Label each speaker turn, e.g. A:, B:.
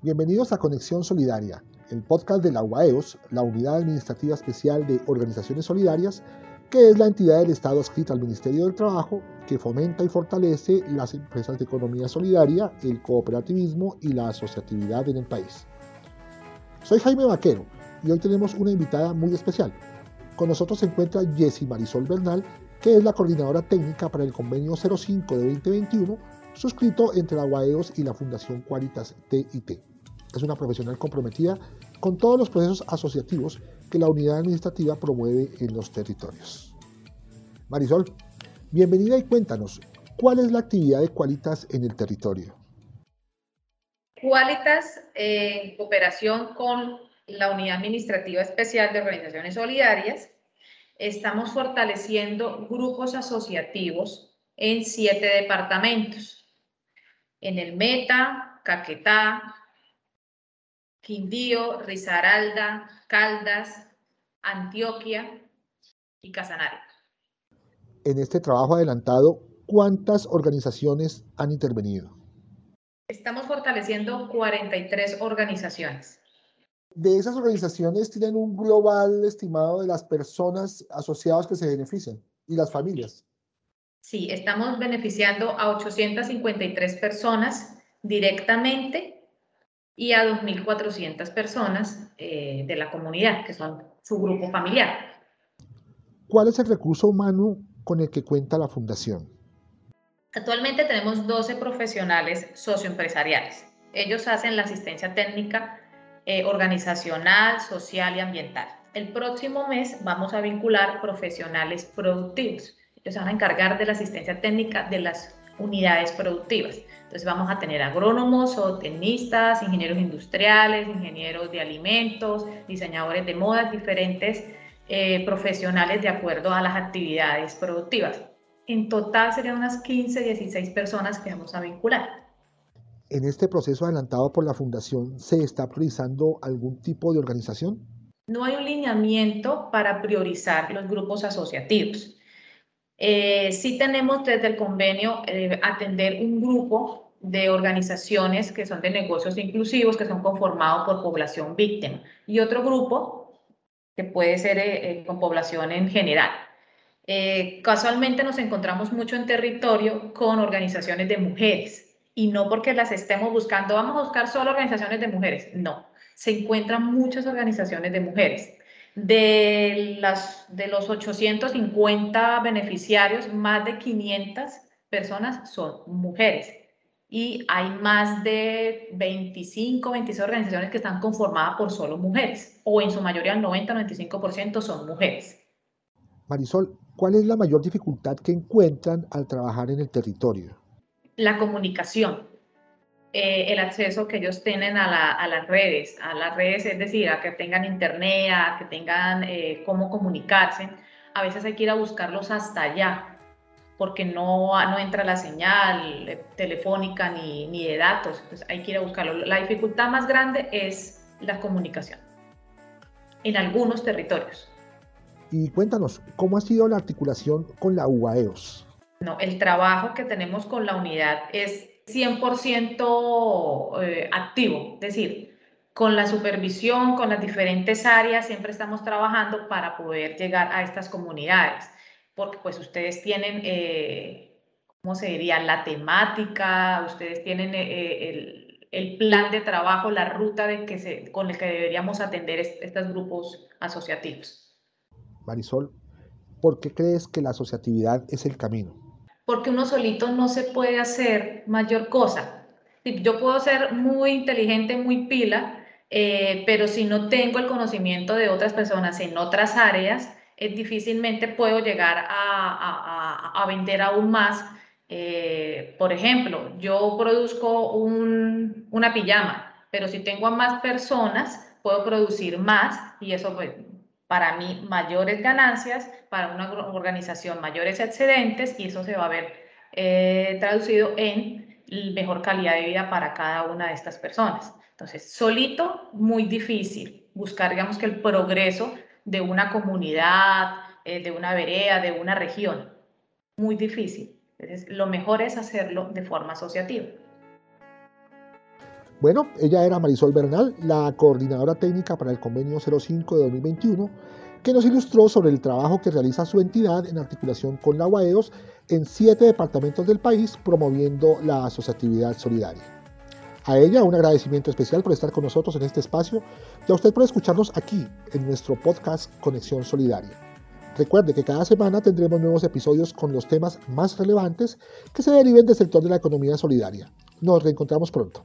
A: Bienvenidos a Conexión Solidaria, el podcast de la UAEOS, la Unidad Administrativa Especial de Organizaciones Solidarias, que es la entidad del Estado adscrita al Ministerio del Trabajo que fomenta y fortalece las empresas de economía solidaria, el cooperativismo y la asociatividad en el país. Soy Jaime Vaquero y hoy tenemos una invitada muy especial. Con nosotros se encuentra Jessie Marisol Bernal, que es la coordinadora técnica para el convenio 05 de 2021 suscrito entre la UAEOS y la Fundación Qualitas TIT. Es una profesional comprometida con todos los procesos asociativos que la unidad administrativa promueve en los territorios. Marisol, bienvenida y cuéntanos, ¿cuál es la actividad de Qualitas en el territorio?
B: Qualitas, en cooperación con la Unidad Administrativa Especial de Organizaciones Solidarias, estamos fortaleciendo grupos asociativos en siete departamentos en el Meta, Caquetá, Quindío, Risaralda, Caldas, Antioquia y Casanare.
A: En este trabajo adelantado, ¿cuántas organizaciones han intervenido?
B: Estamos fortaleciendo 43 organizaciones.
A: De esas organizaciones tienen un global estimado de las personas asociadas que se benefician y las familias.
B: Sí, estamos beneficiando a 853 personas directamente y a 2.400 personas eh, de la comunidad, que son su grupo familiar.
A: ¿Cuál es el recurso humano con el que cuenta la fundación?
B: Actualmente tenemos 12 profesionales socioempresariales. Ellos hacen la asistencia técnica eh, organizacional, social y ambiental. El próximo mes vamos a vincular profesionales productivos se van a encargar de la asistencia técnica de las unidades productivas. Entonces vamos a tener agrónomos, zootecnistas, ingenieros industriales, ingenieros de alimentos, diseñadores de modas, diferentes eh, profesionales de acuerdo a las actividades productivas. En total serían unas 15, 16 personas que vamos a vincular.
A: En este proceso adelantado por la Fundación, ¿se está priorizando algún tipo de organización?
B: No hay un lineamiento para priorizar los grupos asociativos. Eh, sí tenemos desde el convenio eh, atender un grupo de organizaciones que son de negocios inclusivos, que son conformados por población víctima, y otro grupo que puede ser eh, con población en general. casualmente nos encontramos mucho en territorio con organizaciones de mujeres, y no porque las estemos buscando, vamos a buscar solo organizaciones de mujeres, no, se encuentran muchas organizaciones de mujeres de, las, de los 850 beneficiarios, más de 500 personas son mujeres y hay más de 25, 26 organizaciones que están conformadas por solo mujeres, o en su mayoría el 90-95% son mujeres.
A: Marisol, ¿cuál es la mayor dificultad que encuentran al trabajar en el territorio?
B: La comunicación. Eh, el acceso que ellos tienen a, las redes, a las redes, es decir, a que tengan internet, a que tengan eh, cómo comunicarse. A veces hay que ir a buscarlos hasta allá, porque no, no entra la señal eh, telefónica ni, ni de datos, entonces hay que ir a buscarlo. La dificultad más grande es la comunicación en algunos territorios.
A: Y cuéntanos, ¿cómo ha sido la articulación con la UAEOS?
B: No, el trabajo que tenemos con la unidad es 100% eh, activo, es decir, con la supervisión, con las diferentes áreas, siempre estamos trabajando para poder llegar a estas comunidades, porque pues ustedes tienen, eh, ¿cómo se diría?, la temática, ustedes tienen eh, el, plan de trabajo, la ruta de que se, con el que deberíamos atender estos grupos asociativos.
A: Marisol, ¿por qué crees que la asociatividad es el camino?
B: Porque uno solito no se puede hacer mayor cosa. Yo puedo ser muy inteligente, muy pila, eh, pero si no tengo el conocimiento de otras personas en otras áreas, es difícilmente puedo llegar a, a, vender aún más. Eh, por ejemplo, yo produzco un, una pijama pero si tengo a más personas, puedo producir más y eso pues, para mí mayores ganancias, para una organización mayores excedentes y eso se va a ver eh, traducido en mejor calidad de vida para cada una de estas personas. Entonces, solito, muy difícil buscar, digamos que el progreso de una comunidad, eh, de una vereda, de una región. Muy difícil. Entonces, lo mejor es hacerlo de forma asociativa.
A: Bueno, ella era Marisol Bernal, la coordinadora técnica para el convenio 05 de 2021, que nos ilustró sobre el trabajo que realiza su entidad en articulación con la UAEOS en siete departamentos del país promoviendo la asociatividad solidaria. A ella un agradecimiento especial por estar con nosotros en este espacio y a usted por escucharnos aquí en nuestro podcast Conexión Solidaria. Recuerde que cada semana tendremos nuevos episodios con los temas más relevantes que se deriven del sector de la economía solidaria. Nos reencontramos pronto.